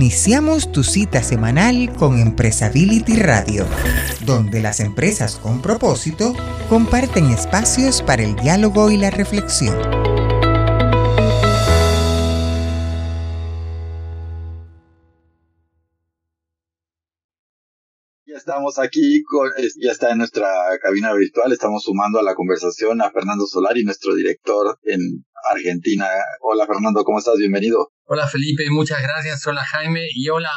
Iniciamos tu cita semanal con Empresability Radio, donde las empresas con propósito comparten espacios para el diálogo y la reflexión. Ya estamos aquí, ya está en nuestra cabina virtual, estamos sumando a la conversación a Fernando Solari, nuestro director en Argentina. Hola Fernando, ¿cómo estás? Bienvenido. Hola Felipe, muchas gracias. Hola Jaime y hola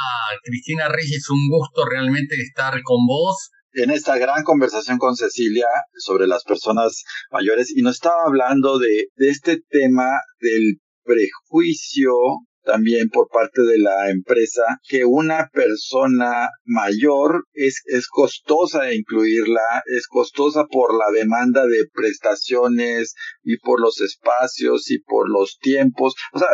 Cristina Reyes, un gusto realmente estar con vos. En esta gran conversación con Cecilia sobre las personas mayores y nos estaba hablando de, este tema del prejuicio también por parte de la empresa que una persona mayor es, es costosa incluirla, es costosa por la demanda de prestaciones y por los espacios y por los tiempos. O sea,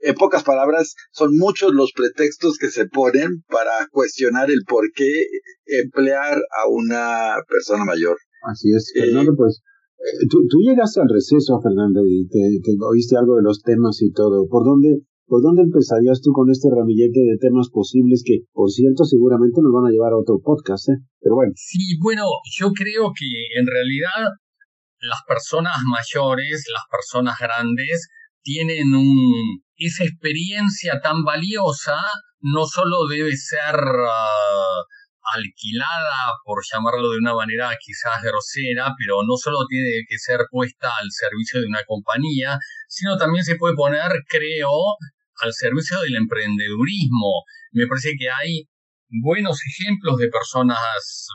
en pocas palabras, son muchos los pretextos que se ponen para cuestionar el por qué emplear a una persona mayor. Así es, Fernando, eh, pues eh, tú, tú, llegaste al receso, Fernando, y te, oíste algo de los temas y todo. ¿Por dónde, ¿Por dónde empezarías tú con este ramillete de temas posibles que, por cierto, seguramente nos van a llevar a otro podcast, ¿eh? Pero bueno. Sí, bueno, yo creo que en realidad las personas mayores, las personas grandes, tienen un, esa experiencia tan valiosa, no solo debe ser uh, alquilada, por llamarlo de una manera quizás grosera, pero no solo tiene que ser puesta al servicio de una compañía, sino también se puede poner, creo, al servicio del emprendedurismo. Me parece que hay buenos ejemplos de personas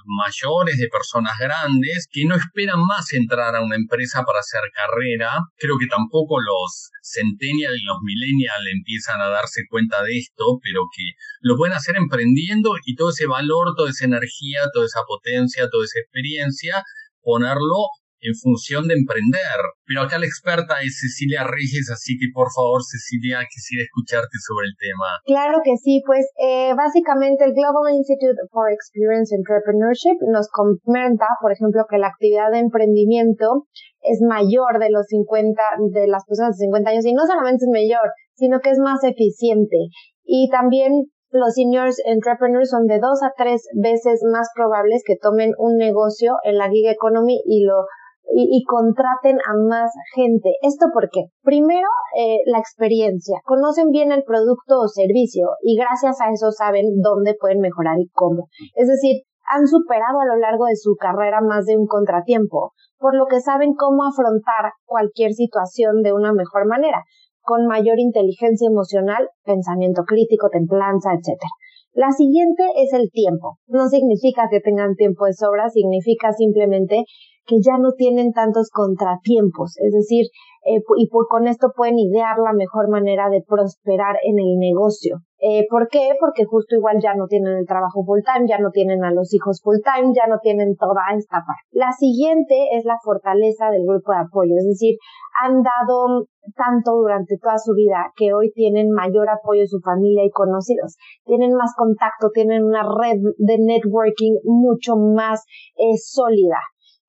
mayores, de personas grandes, que no esperan más entrar a una empresa para hacer carrera. Creo que tampoco los centennial y los millennial empiezan a darse cuenta de esto, pero que lo pueden hacer emprendiendo y todo ese valor, toda esa energía, toda esa potencia, toda esa experiencia, ponerlo en función de emprender. Pero acá la experta es Cecilia Reyes, así que por favor, Cecilia, quisiera escucharte sobre el tema. Claro que sí, pues eh, básicamente el Global Institute for Experience Entrepreneurship nos comenta, por ejemplo, que la actividad de emprendimiento es mayor de los 50, de las personas de 50 años, y no solamente es mayor, sino que es más eficiente. Y también los seniors entrepreneurs son de dos a tres veces más probables que tomen un negocio en la gig economy y lo y, contraten a más gente. ¿Esto por qué? Primero, eh, la experiencia. Conocen bien el producto o servicio y gracias a eso saben dónde pueden mejorar y cómo. Es decir, han superado a lo largo de su carrera más de un contratiempo, por lo que saben cómo afrontar cualquier situación de una mejor manera, con mayor inteligencia emocional, pensamiento crítico, templanza, etc. La siguiente es el tiempo. No significa que tengan tiempo de sobra, significa simplemente que ya no tienen tantos contratiempos, es decir, eh, y con esto pueden idear la mejor manera de prosperar en el negocio. Eh, ¿Por qué? Porque justo igual ya no tienen el trabajo full time, ya no tienen a los hijos full time, ya no tienen toda esta parte. La siguiente es la fortaleza del grupo de apoyo, es decir, han dado tanto durante toda su vida que hoy tienen mayor apoyo de su familia y conocidos, tienen más contacto, tienen una red de networking mucho más eh, sólida.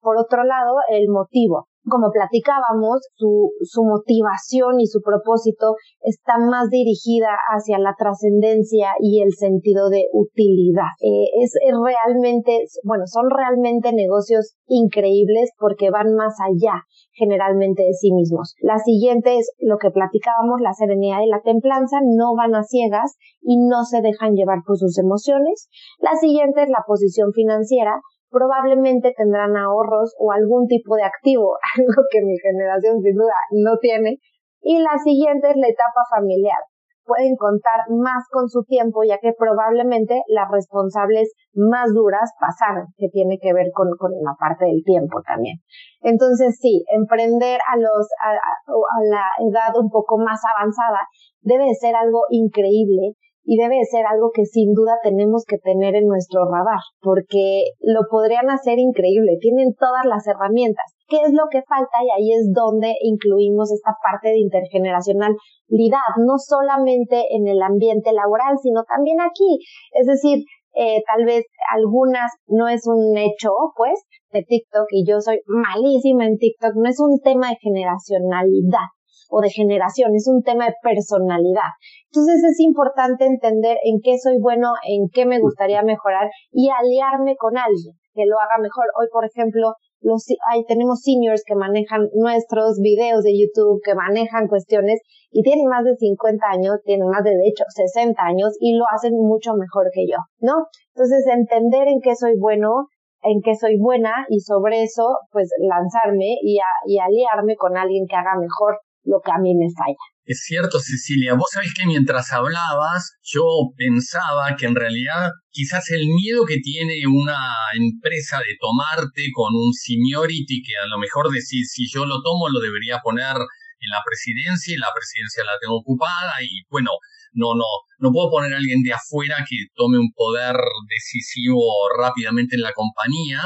Por otro lado, el motivo. Como platicábamos, su, motivación y su propósito está más dirigida hacia la trascendencia y el sentido de utilidad. Eh, es, es realmente, bueno, son realmente negocios increíbles porque van más allá generalmente de sí mismos. La siguiente es lo que platicábamos, la serenidad y la templanza, no van a ciegas y no se dejan llevar por sus emociones. La siguiente es la posición financiera, probablemente tendrán ahorros o algún tipo de activo, algo que mi generación sin duda no tiene. Y la siguiente es la etapa familiar. Pueden contar más con su tiempo, ya que probablemente las responsables más duras pasaron, que tiene que ver con, con la parte del tiempo también. Entonces, sí, emprender a los, a, a la edad un poco más avanzada debe ser algo increíble y debe ser algo que sin duda tenemos que tener en nuestro radar, porque lo podrían hacer increíble, tienen todas las herramientas. ¿Qué es lo que falta? Y ahí es donde incluimos esta parte de intergeneracionalidad, no solamente en el ambiente laboral, sino también aquí. Es decir, eh, tal vez algunas no es un hecho, pues, de TikTok y yo soy malísima en TikTok, no es un tema de generacionalidad, o de generación, es un tema de personalidad. Entonces es importante entender en qué soy bueno, en qué me gustaría mejorar y aliarme con alguien que lo haga mejor. Hoy, por ejemplo, los, hay, tenemos seniors que manejan nuestros videos de YouTube, que manejan cuestiones y tienen más de 50 años, tienen más de, de hecho 60 años y lo hacen mucho mejor que yo, ¿no? Entonces entender en qué soy bueno, en qué soy buena y sobre eso pues lanzarme y, y aliarme con alguien que haga mejor lo que a mí me falla. Es cierto, Cecilia. Vos sabés que mientras hablabas, yo pensaba que en realidad quizás el miedo que tiene una empresa de tomarte con un seniority que a lo mejor decir si yo lo tomo lo debería poner en la presidencia y la presidencia la tengo ocupada y bueno, no, no, no puedo poner a alguien de afuera que tome un poder decisivo rápidamente en la compañía.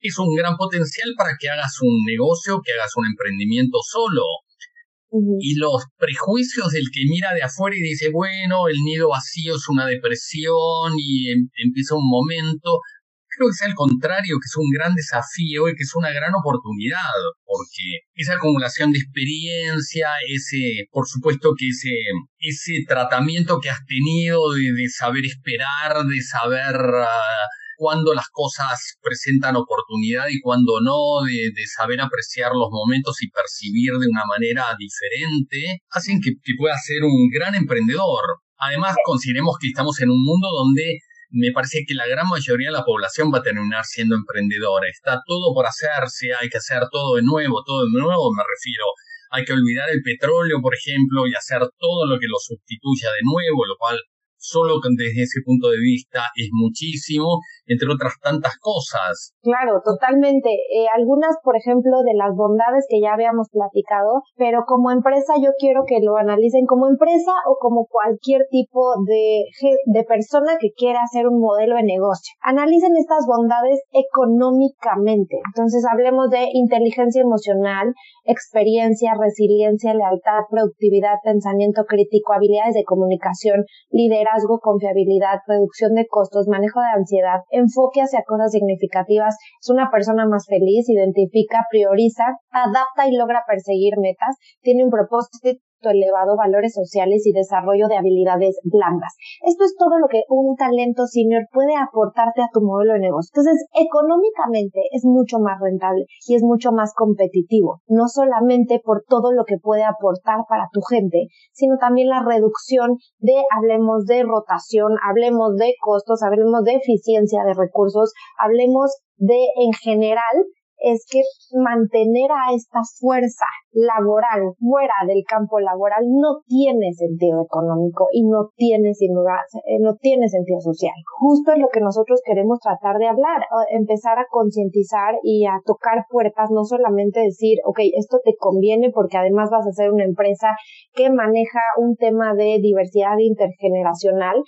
Es un gran potencial para que hagas un negocio, que hagas un emprendimiento solo y los prejuicios del que mira de afuera y dice, bueno, el nido vacío es una depresión y em, empieza un momento. Creo que es al contrario, que es un gran desafío y que es una gran oportunidad, porque esa acumulación de experiencia, ese, por supuesto que ese, ese tratamiento que has tenido de, de saber esperar, de saber ah, cuando las cosas presentan oportunidad y cuando no, de, saber apreciar los momentos y percibir de una manera diferente, hacen que, que pueda ser un gran emprendedor. Además, consideremos que estamos en un mundo donde me parece que la gran mayoría de la población va a terminar siendo emprendedora. Está todo por hacerse, hay que hacer todo de nuevo, todo de nuevo me refiero. Hay que olvidar el petróleo, por ejemplo, y hacer todo lo que lo sustituya de nuevo, lo cual solo desde ese punto de vista es muchísimo, entre otras tantas cosas. Claro, totalmente. Eh, algunas, por ejemplo, de las bondades que ya habíamos platicado, pero como empresa yo quiero que lo analicen como empresa o como cualquier tipo de, de persona que quiera hacer un modelo de negocio. Analicen estas bondades económicamente. Entonces hablemos de inteligencia emocional, experiencia, resiliencia, lealtad, productividad, pensamiento crítico, habilidades de comunicación, liderazgo, confiabilidad, reducción de costos, manejo de ansiedad, enfoque hacia cosas significativas, es una persona más feliz, identifica, prioriza, adapta y logra perseguir metas, tiene un propósito elevado, valores sociales y desarrollo de habilidades blandas. Esto es todo lo que un talento senior puede aportarte a tu modelo de negocio. Entonces, económicamente es mucho más rentable y es mucho más competitivo, no solamente por todo lo que puede aportar para tu gente, sino también la reducción de, hablemos de rotación, hablemos de costos, hablemos de eficiencia de recursos, hablemos de, en general, es que mantener a esta fuerza laboral fuera del campo laboral no tiene sentido económico y no tiene sin lugar, no tiene sentido social. Justo es lo que nosotros queremos tratar de hablar, empezar a concientizar y a tocar puertas, no solamente decir, ok, esto te conviene porque además vas a ser una empresa que maneja un tema de diversidad intergeneracional,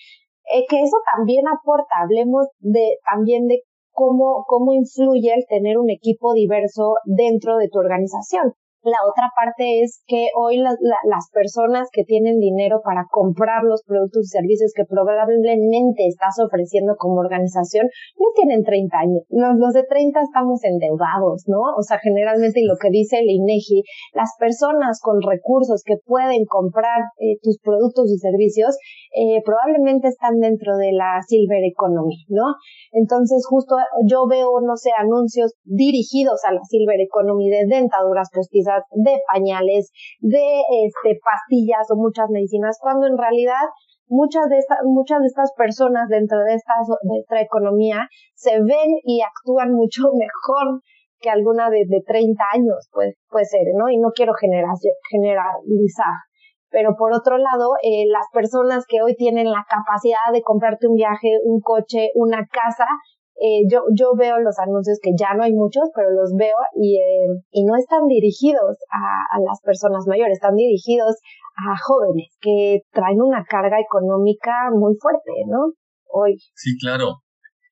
eh, que eso también aporta, hablemos de también de cómo, cómo influye el tener un equipo diverso dentro de tu organización. La otra parte es que hoy las personas que tienen dinero para comprar los productos y servicios que probablemente estás ofreciendo como organización no tienen 30 años. Los, de 30 estamos endeudados, ¿no? O sea, generalmente lo que dice el INEGI, las personas con recursos que pueden comprar eh, tus productos y servicios eh, probablemente están dentro de la silver economy, ¿no? Entonces justo yo veo, no sé, anuncios dirigidos a la silver economy de dentaduras postizas de pañales, de este, pastillas o muchas medicinas, cuando en realidad muchas de estas, muchas de estas personas dentro de esta, de esta economía se ven y actúan mucho mejor que alguna de, de 30 años, pues puede ser, ¿no? Y no quiero generalizar, pero por otro lado, eh, las personas que hoy tienen la capacidad de comprarte un viaje, un coche, una casa, eh, yo, yo veo los anuncios que ya no hay muchos, pero los veo y, eh, y no están dirigidos a, a las personas mayores, están dirigidos a jóvenes que traen una carga económica muy fuerte, ¿no? Hoy. Sí, claro.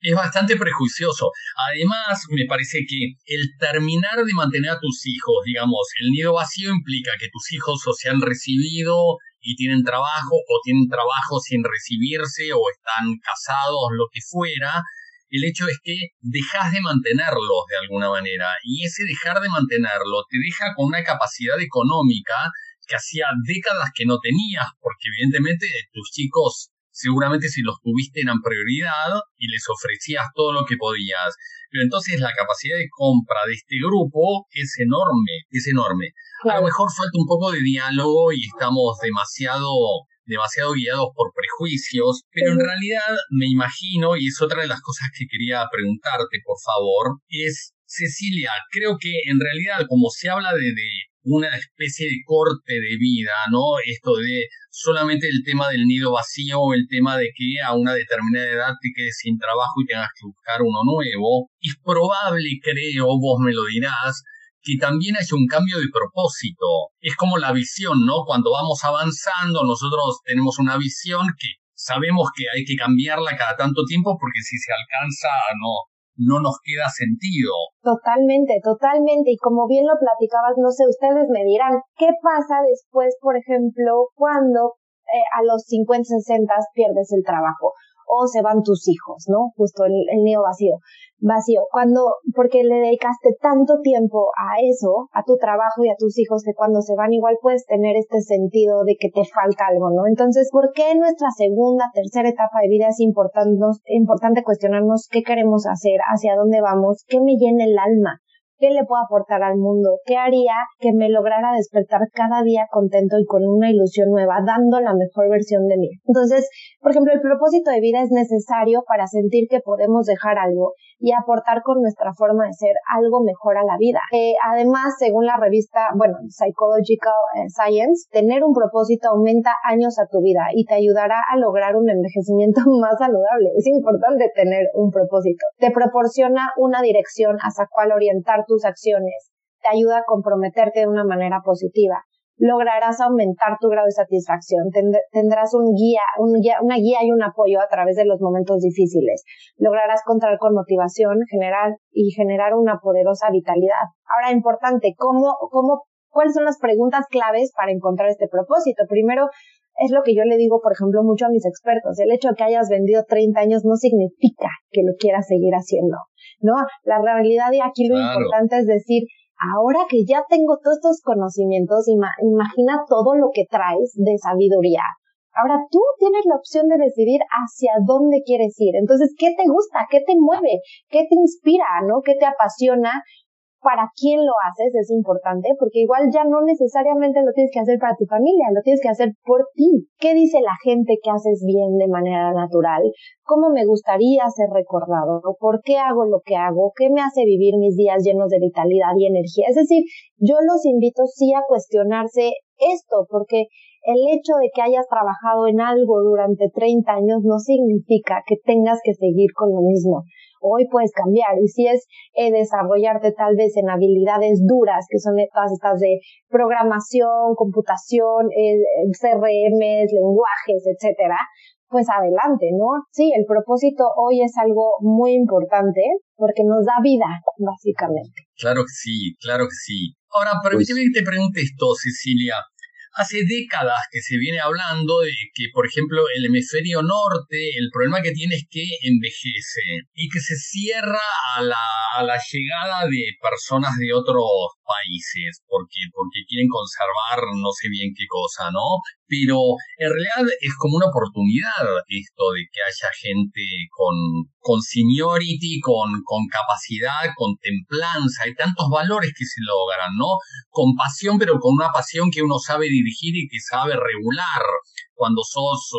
Es bastante prejuicioso. Además, me parece que el terminar de mantener a tus hijos, digamos, el nido vacío implica que tus hijos o se han recibido y tienen trabajo o tienen trabajo sin recibirse o están casados, lo que fuera, el hecho es que dejas de mantenerlos de alguna manera y ese dejar de mantenerlo te deja con una capacidad económica que hacía décadas que no tenías, porque evidentemente tus chicos seguramente si los tuviste eran prioridad y les ofrecías todo lo que podías. Pero entonces la capacidad de compra de este grupo es enorme, es enorme. A lo mejor falta un poco de diálogo y estamos demasiado demasiado guiados por prejuicios, pero en realidad me imagino, y es otra de las cosas que quería preguntarte, por favor, es, Cecilia, creo que en realidad como se habla de, de una especie de corte de vida, ¿no? Esto de solamente el tema del nido vacío o el tema de que a una determinada edad te quedes sin trabajo y tengas que buscar uno nuevo. Es probable, creo, vos me lo dirás, que también haya un cambio de propósito. Es como la visión, ¿no? Cuando vamos avanzando, nosotros tenemos una visión que sabemos que hay que cambiarla cada tanto tiempo porque si se alcanza, no, no nos queda sentido. Totalmente, totalmente. Y como bien lo platicabas, no sé, ustedes me dirán, ¿qué pasa después, por ejemplo, cuando eh, a los 50, 60 pierdes el trabajo? O se van tus hijos, ¿no? Justo el, el nido vacío, vacío. Cuando, porque le dedicaste tanto tiempo a eso, a tu trabajo y a tus hijos, que cuando se van igual puedes tener este sentido de que te falta algo, ¿no? Entonces, ¿por qué en nuestra segunda, tercera etapa de vida es importante, importante cuestionarnos qué queremos hacer, hacia dónde vamos, qué me llena el alma? ¿Qué le puedo aportar al mundo? ¿Qué haría que me lograra despertar cada día contento y con una ilusión nueva, dando la mejor versión de mí? Entonces, por ejemplo, el propósito de vida es necesario para sentir que podemos dejar algo y aportar con nuestra forma de ser algo mejor a la vida. Eh, además, según la revista, bueno, Psychological eh, Science, tener un propósito aumenta años a tu vida y te ayudará a lograr un envejecimiento más saludable. Es importante tener un propósito. Te proporciona una dirección hacia cuál orientar tus acciones. Te ayuda a comprometerte de una manera positiva lograrás aumentar tu grado de satisfacción, tendrás un guía, un guía, una guía y un apoyo a través de los momentos difíciles, lograrás contar con motivación general y generar una poderosa vitalidad. Ahora, importante, ¿cómo, cómo, cuáles son las preguntas claves para encontrar este propósito? Primero, es lo que yo le digo, por ejemplo, mucho a mis expertos. El hecho de que hayas vendido 30 años no significa que lo quieras seguir haciendo, ¿no? La realidad y aquí lo importante es decir, ahora que ya tengo todos estos conocimientos, imagina todo lo que traes de sabiduría. Ahora tú tienes la opción de decidir hacia dónde quieres ir. Entonces, ¿qué te gusta? ¿Qué te mueve? ¿Qué te inspira? ¿No? ¿Qué te apasiona? Para quién lo haces es importante, porque igual ya no necesariamente lo tienes que hacer para tu familia, lo tienes que hacer por ti. ¿Qué dice la gente que haces bien de manera natural? ¿Cómo me gustaría ser recordado? ¿Por qué hago lo que hago? ¿Qué me hace vivir mis días llenos de vitalidad y energía? Es decir, yo los invito sí a cuestionarse esto, porque el hecho de que hayas trabajado en algo durante 30 años no significa que tengas que seguir con lo mismo hoy puedes cambiar. Y si es eh, desarrollarte tal vez en habilidades duras, que son todas estas de programación, computación, eh, CRMs, lenguajes, etcétera, pues adelante, ¿no? Sí, el propósito hoy es algo muy importante porque nos da vida, básicamente. Claro que sí, claro que sí. Ahora, permíteme pues que te pregunte esto, Cecilia. Hace décadas que se viene hablando de que, por ejemplo, el hemisferio norte, el problema que tiene es que envejece y que se cierra a la, a la llegada de personas de otros países porque, porque quieren conservar no sé bien qué cosa, ¿no? Pero en realidad es como una oportunidad esto de que haya gente con, con seniority, con, con capacidad, con templanza, hay tantos valores que se logran, ¿no? Con pasión, pero con una pasión que uno sabe dirigir y que sabe regular. Cuando sos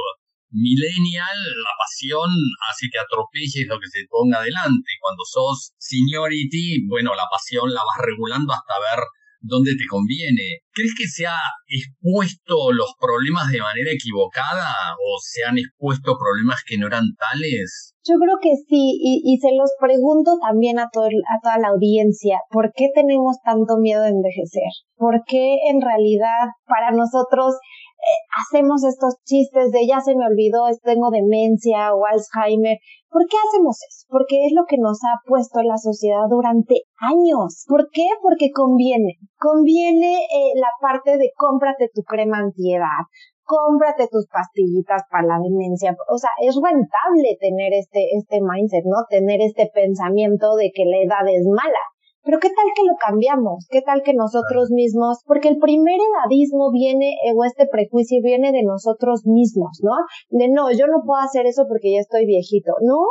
millennial, la pasión hace que atropelles lo que se ponga adelante. Cuando sos seniority, bueno, la pasión la vas regulando hasta ver dónde te conviene. ¿Crees que se ha expuesto los problemas de manera equivocada o se han expuesto problemas que no eran tales? Yo creo que sí, y, y se los pregunto también a, todo, a toda la audiencia, ¿por qué tenemos tanto miedo de envejecer? ¿Por qué en realidad para nosotros eh, hacemos estos chistes de ya se me olvidó, tengo demencia o Alzheimer. ¿Por qué hacemos eso? Porque es lo que nos ha puesto la sociedad durante años. ¿Por qué? Porque conviene. Conviene eh, la parte de cómprate tu crema antiedad, cómprate tus pastillitas para la demencia. O sea, es rentable tener este, este mindset, ¿no? Tener este pensamiento de que la edad es mala. Pero ¿qué tal que lo cambiamos? ¿Qué tal que nosotros mismos, porque el primer edadismo viene, eh, o este prejuicio viene de nosotros mismos, ¿no? De no, yo no puedo hacer eso porque ya estoy viejito. No,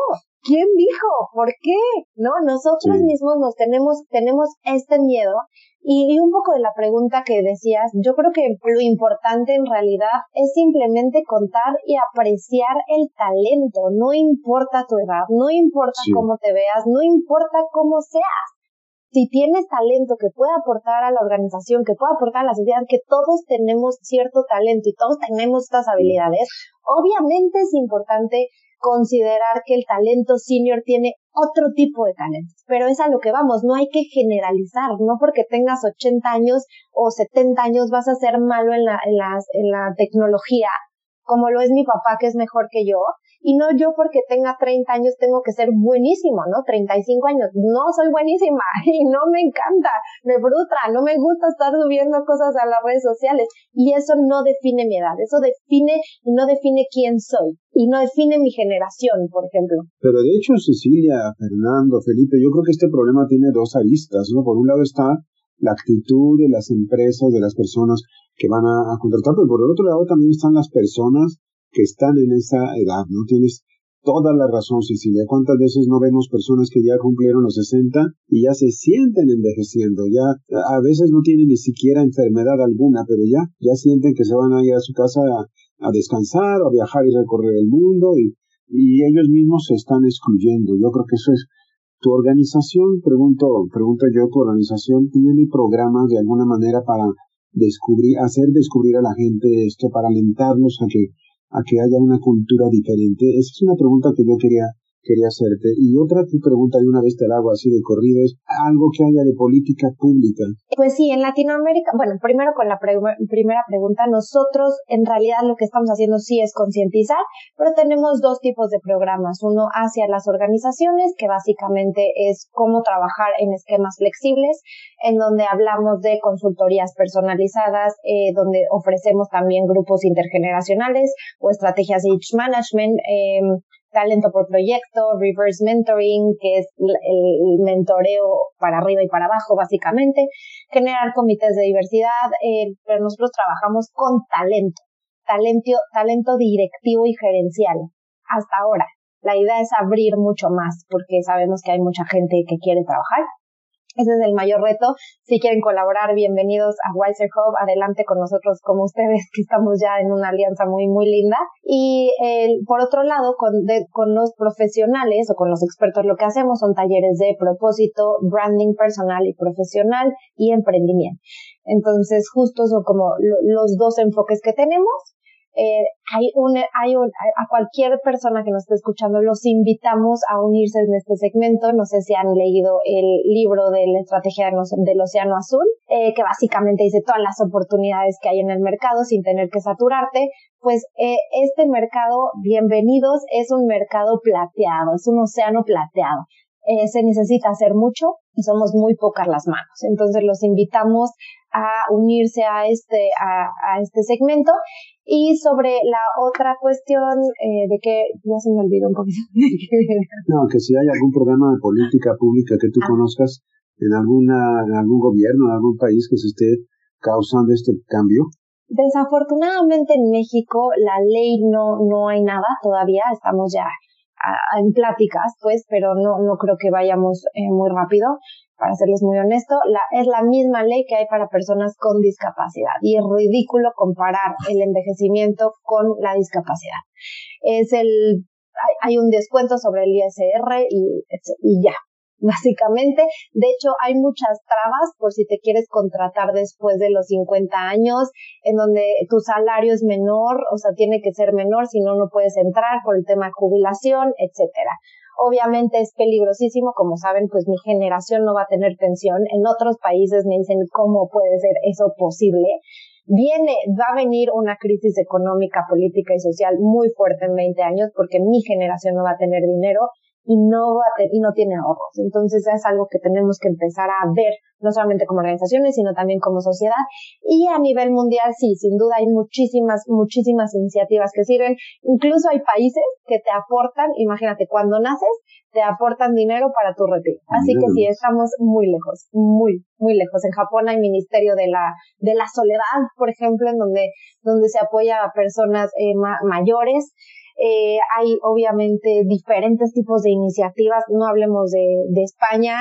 ¿quién dijo? ¿Por qué? ¿No? Nosotros mismos nos tenemos, tenemos este miedo y, un poco de la pregunta que decías, yo creo que lo importante en realidad es simplemente contar y apreciar el talento. No importa tu edad, no importa cómo te veas, no importa cómo seas. Si tienes talento que pueda aportar a la organización, que pueda aportar a la sociedad, que todos tenemos cierto talento y todos tenemos estas habilidades, obviamente es importante considerar que el talento senior tiene otro tipo de talentos, pero es a lo que vamos, no hay que generalizar, no porque tengas 80 años o 70 años vas a ser malo en la, en, en la tecnología, como lo es mi papá que es mejor que yo, y no yo porque tenga 30 años tengo que ser buenísimo, ¿no? 35 años, no soy buenísima y no me encanta, me frustra, no me gusta estar subiendo cosas a las redes sociales y eso no define mi edad, eso define y no define quién soy y no define mi generación, por ejemplo. Pero de hecho, Cecilia, Fernando, Felipe, yo creo que este problema tiene dos aristas, ¿no? Por un lado está la actitud de las empresas, de las personas que van a, a contratar, pero por el otro lado también están las personas que están en esa edad, ¿no? Tienes toda la razón, Cecilia. ¿Cuántas veces no vemos personas que ya cumplieron los 60 y ya se sienten envejeciendo? Ya a veces no tienen ni siquiera enfermedad alguna, pero ya, ya sienten que se van a ir a su casa a, descansar, a viajar y recorrer el mundo y, y ellos mismos se están excluyendo. Yo creo que eso es tu organización, pregunto, pregunto yo, tu organización tiene programas de alguna manera para descubrir, hacer descubrir a la gente esto, para alentarlos a que a que haya una cultura diferente? Esa es una pregunta que yo quería quería hacerte. Y otra pregunta de una vez te la hago así de corrido es algo que haya de política pública. Pues sí, en Latinoamérica, bueno, primero con la primera pregunta, nosotros en realidad lo que estamos haciendo sí es concientizar, pero tenemos dos tipos de programas. Uno hacia las organizaciones, que básicamente es cómo trabajar en esquemas flexibles, en donde hablamos de consultorías personalizadas, eh, donde ofrecemos también grupos intergeneracionales o estrategias de age management, eh, talento por proyecto, reverse mentoring, que es el mentoreo para arriba y para abajo, básicamente, generar comités de diversidad, eh, pero nosotros trabajamos con talento, talento, talento directivo y gerencial, hasta ahora. La idea es abrir mucho más, porque sabemos que hay mucha gente que quiere trabajar ese es el mayor reto. Si quieren colaborar, bienvenidos a Wiser Hub. Adelante con nosotros como ustedes, que estamos ya en una alianza muy, muy linda. Y por otro lado, con, con los profesionales o con los expertos, lo que hacemos son talleres de propósito, branding personal y profesional y emprendimiento. Entonces, justo son como los dos enfoques que tenemos eh, hay un, hay un, a cualquier persona que nos esté escuchando los invitamos a unirse en este segmento. No sé si han leído el libro de la estrategia del Océano Azul, eh, que básicamente dice todas las oportunidades que hay en el mercado sin tener que saturarte. Pues eh, este mercado, bienvenidos, es un mercado plateado, es un océano plateado. Eh, se necesita hacer mucho y somos muy pocas las manos. Entonces los invitamos a unirse a este, a, a este segmento y sobre la otra cuestión eh, de que ya se me olvidó un poquito. no, que si hay algún programa de política pública que tú ah. conozcas en alguna, en algún gobierno, en algún país que se esté causando este cambio. Desafortunadamente en México la ley no, no hay nada todavía, estamos ya en pláticas, pues, pero no, no creo que vayamos eh, muy rápido para serles muy honesto, la, es la misma ley que hay para personas con discapacidad y es ridículo comparar el envejecimiento con la discapacidad. Es el, hay, un descuento sobre el ISR y, y ya, básicamente. De hecho, hay muchas trabas por si te quieres contratar después de los 50 años, en donde tu salario es menor, o sea, tiene que ser menor, si no, no puedes entrar por el tema de jubilación, etcétera. Obviamente es peligrosísimo, como saben, pues mi generación no va a tener pensión. En otros países me dicen cómo puede ser eso posible. Viene, va a venir una crisis económica, política y social muy fuerte en 20 años porque mi generación no va a tener dinero y no, y no tiene ahorros. Entonces es algo que tenemos que empezar a ver, no solamente como organizaciones, sino también como sociedad. Y a nivel mundial, sí, sin duda hay muchísimas, muchísimas iniciativas que sirven. Incluso hay países que te aportan, imagínate, cuando naces, te aportan dinero para tu retiro. Así que sí, estamos muy lejos, muy, muy lejos. En Japón hay ministerio de la, de la soledad, por ejemplo, en donde, donde se apoya a personas eh, mayores. Eh, hay obviamente diferentes tipos de iniciativas, no hablemos de, de España,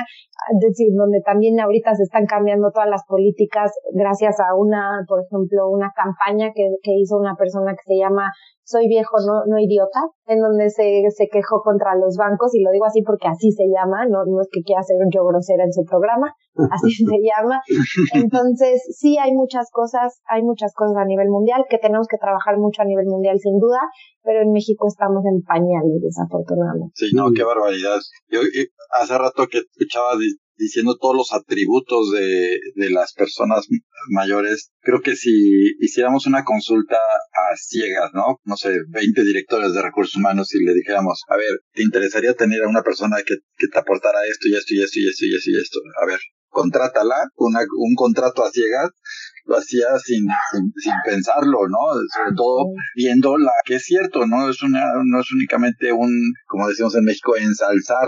es decir, donde también ahorita se están cambiando todas las políticas gracias a una, por ejemplo, una campaña que, hizo una persona que se llama soy viejo, no, no idiota, en donde se, se quejó contra los bancos, y lo digo así porque así se llama, no, no es que quiera ser yo grosera en su programa, así se llama. Entonces, sí hay muchas cosas, hay muchas cosas a nivel mundial que tenemos que trabajar mucho a nivel mundial sin duda, pero en México estamos en pañales, desafortunadamente. Sí, no, qué barbaridad. Yo hace rato que escuchaba diciendo todos los atributos de, de las personas mayores, creo que si hiciéramos una consulta a ciegas, ¿no? No sé, 20 directores de recursos humanos y le dijéramos, a ver, ¿te interesaría tener a una persona que, que te aportara esto y esto y esto y esto y esto y esto? A ver, contrátala, una, un contrato a ciegas, lo hacía sin, sin, pensarlo, ¿no? Sobre todo viendo la que es cierto, ¿no? Es una, no es únicamente un, como decimos en México, ensalzar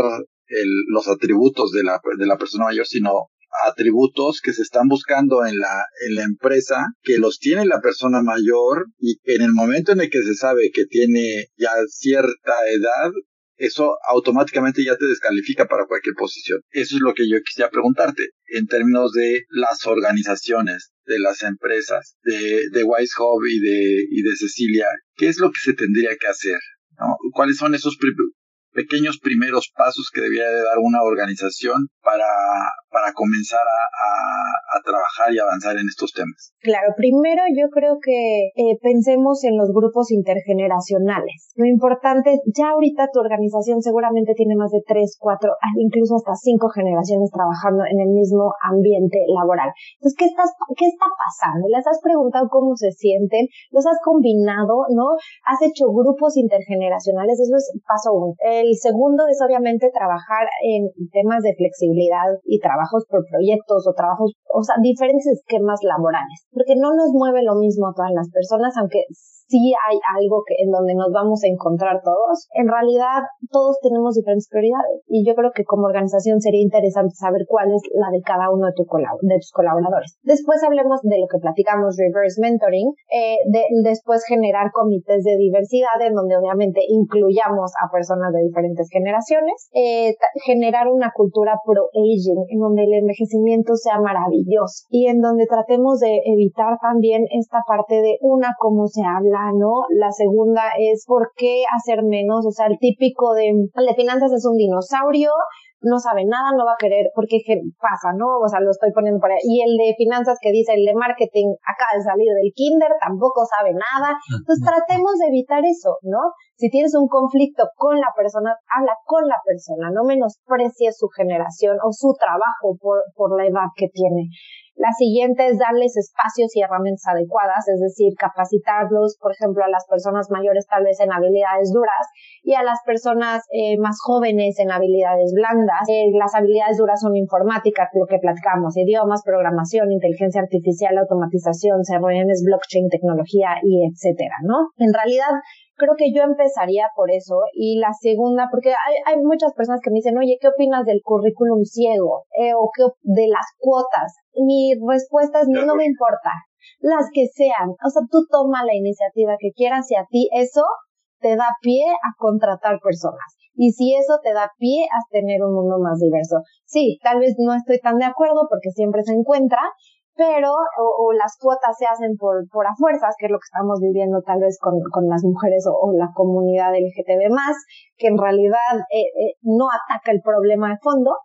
los atributos de la, de la persona mayor, sino atributos que se están buscando en la, en la empresa, que los tiene la persona mayor y en el momento en el que se sabe que tiene ya cierta edad, eso automáticamente ya te descalifica para cualquier posición. Eso es lo que yo quisiera preguntarte en términos de las organizaciones, de las empresas, de, de Wise Hub y de, y de Cecilia. ¿Qué es lo que se tendría que hacer? ¿no? ¿Cuáles son esos pequeños primeros pasos que debía de dar una organización para, para comenzar a, a, trabajar y avanzar en estos temas? Claro, primero yo creo que eh, pensemos en los grupos intergeneracionales. Lo importante es, ya ahorita tu organización seguramente tiene más de tres, cuatro, incluso hasta cinco generaciones trabajando en el mismo ambiente laboral. Entonces, ¿qué, estás, qué está pasando? ¿Les has preguntado cómo se sienten? ¿Los has combinado? ¿No? ¿Has hecho grupos intergeneracionales? Eso es paso uno. El segundo es obviamente trabajar en temas de flexibilidad y trabajos por proyectos o trabajos, o sea, diferentes esquemas laborales, porque no nos mueve lo mismo a todas las personas, aunque sí hay algo que en donde nos vamos a encontrar todos. En realidad, todos tenemos diferentes prioridades y yo creo que como organización sería interesante saber cuál es la de cada uno de, tu de tus colaboradores. Después hablemos de lo que platicamos, reverse mentoring, eh, de, después generar comités de diversidad en donde obviamente incluyamos a personas de diferentes generaciones, eh, generar una cultura pro-aging en donde el envejecimiento sea maravilloso y en donde tratemos de evitar también esta parte de una, cómo se habla, ¿no? La segunda es por qué hacer menos, o sea, el típico de, el de finanzas es un dinosaurio, no sabe nada, no va a querer, porque pasa, ¿no? O sea, lo estoy poniendo por ahí. Y el de finanzas que dice, el de marketing acaba de salir del kinder, tampoco sabe nada. Entonces tratemos de evitar eso, ¿no? Si tienes un conflicto con la persona, habla con la persona, no menosprecies su generación o su trabajo por, por la edad que tiene. La siguiente es darles espacios y herramientas adecuadas, es decir, capacitarlos, por ejemplo, a las personas mayores tal vez en habilidades duras y a las personas eh, más jóvenes en habilidades blandas. Eh, las habilidades duras son informática, lo que platicamos, idiomas, programación, inteligencia artificial, automatización, blockchain, tecnología y etcétera, ¿no? En realidad, creo que yo empezaría por eso. Y la segunda, porque hay, hay muchas personas que me dicen, oye, ¿qué opinas del currículum ciego? Eh, o qué, de las cuotas. Mi respuesta es, no me importa. Las que sean. O sea, tú toma la iniciativa que quieras y a ti eso te da pie a contratar personas. Y si eso te da pie a tener un mundo más diverso. Sí, tal vez no estoy tan de acuerdo porque siempre se encuentra, pero o, las cuotas se hacen por, por a fuerzas, que es lo que estamos viviendo tal vez con, con las mujeres o, la comunidad LGTB más, que en realidad eh, eh, no ataca el problema de fondo,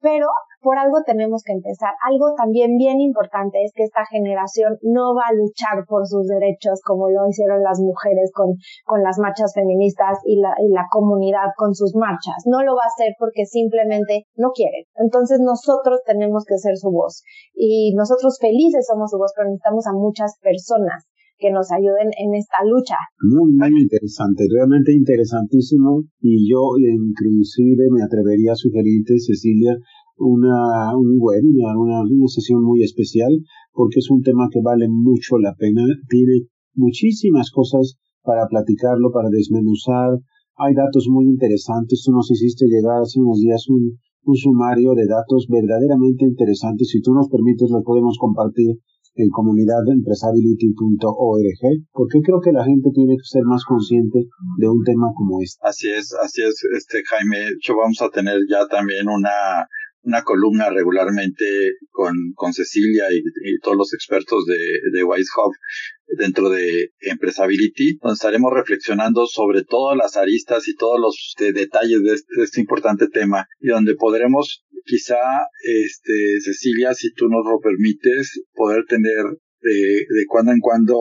pero por algo tenemos que empezar. Algo también bien importante es que esta generación no va a luchar por sus derechos como lo hicieron las mujeres con, con las marchas feministas y la, y la comunidad con sus marchas. No lo va a hacer porque simplemente no quieren. Entonces nosotros tenemos que ser su voz. Y nosotros felices somos su voz, pero necesitamos a muchas personas que nos ayuden en esta lucha. Muy, muy interesante, realmente interesantísimo y yo inclusive me atrevería a sugerirte, Cecilia, una, un webinar, una, una sesión muy especial porque es un tema que vale mucho la pena, tiene muchísimas cosas para platicarlo, para desmenuzar, hay datos muy interesantes, tú nos hiciste llegar hace unos días un, un sumario de datos verdaderamente interesantes. Si tú nos permites, lo podemos compartir en comunidad empresability.org, porque creo que la gente tiene que ser más consciente de un tema como este. Así es, así es, este Jaime. Yo vamos a tener ya también una una columna regularmente con, con Cecilia y, todos los expertos de, de dentro de Empresability, donde estaremos reflexionando sobre todas las aristas y todos los detalles de este, de este, importante tema y donde podremos quizá, este, Cecilia, si tú nos lo permites, poder tener de, de cuando en cuando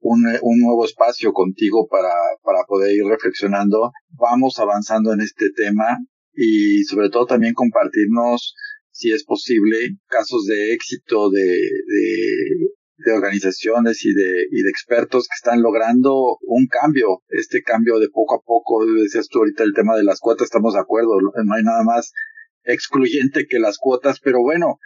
un, un, nuevo espacio contigo para, para poder ir reflexionando. Vamos avanzando en este tema y sobre todo también compartirnos, si es posible, casos de éxito de, de, de organizaciones y de, y de expertos que están logrando un cambio, este cambio de poco a poco, decías tú ahorita el tema de las cuotas, estamos de acuerdo, no hay nada más excluyente que las cuotas, pero bueno,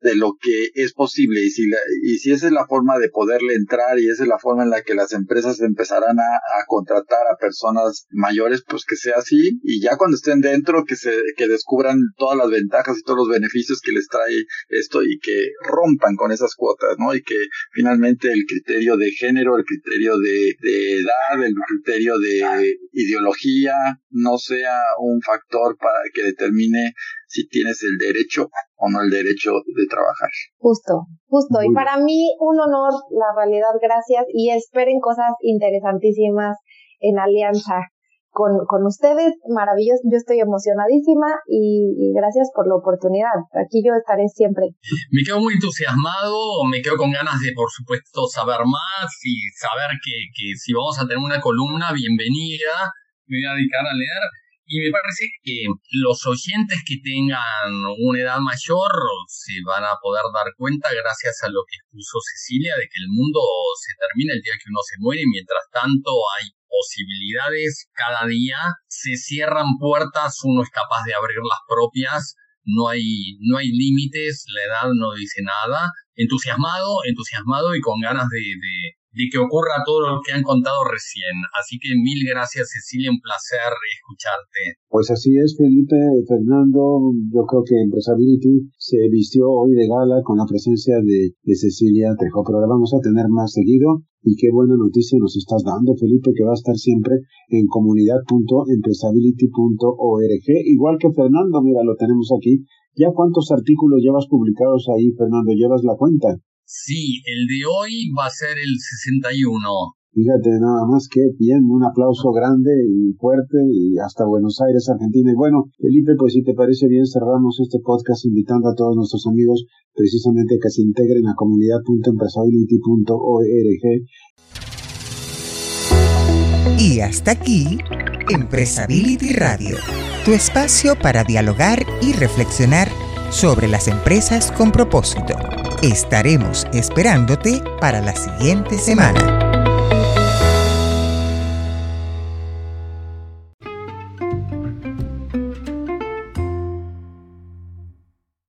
de lo que es posible y si, la, y si esa es la forma de poderle entrar y esa es la forma en la que las empresas empezarán a, a, contratar a personas mayores, pues que sea así y ya cuando estén dentro que se que descubran todas las ventajas y todos los beneficios que les trae esto y que rompan con esas cuotas, ¿no? Y que finalmente el criterio de género, el criterio de, de edad, el criterio de ideología no sea un factor para que determine si tienes el derecho o no el derecho de trabajar. Justo, justo. y para mí un honor, la realidad, gracias. Y esperen cosas interesantísimas en alianza con, con ustedes. Maravilloso, yo estoy emocionadísima y, gracias por la oportunidad. Aquí yo estaré siempre. Me quedo muy entusiasmado, me quedo con ganas de, por supuesto, saber más y saber que, que si vamos a tener una columna, bienvenida. Me voy a dedicar a leer y me parece que los oyentes que tengan una edad mayor se van a poder dar cuenta, gracias a lo que expuso Cecilia, de que el mundo se termina el día que uno se muere. Mientras tanto, hay posibilidades cada día, se cierran puertas, uno es capaz de abrir las propias, no hay, no hay límites, la edad no dice nada. Entusiasmado, entusiasmado y con ganas de, de que ocurra todo lo que han contado recién. Así que mil gracias Cecilia, un placer escucharte. Pues así es, Felipe, Fernando, yo creo que Empresability se vistió hoy de gala con la presencia de, de Cecilia Trejo, pero la vamos a tener más seguido y qué buena noticia nos estás dando, Felipe, que va a estar siempre en comunidad.empresability.org, igual que Fernando, mira, lo tenemos aquí. ¿Ya cuántos artículos llevas publicados ahí, Fernando? ¿Llevas la cuenta? Sí, el de hoy va a ser el 61. Fíjate, nada más que bien, un aplauso grande y fuerte y hasta Buenos Aires, Argentina. Y bueno, Felipe, pues si te parece bien, cerramos este podcast invitando a todos nuestros amigos precisamente que se integren a comunidad.empresability.org. Y hasta aquí, Empresability Radio, tu espacio para dialogar y reflexionar sobre las empresas con propósito. Estaremos esperándote para la siguiente semana.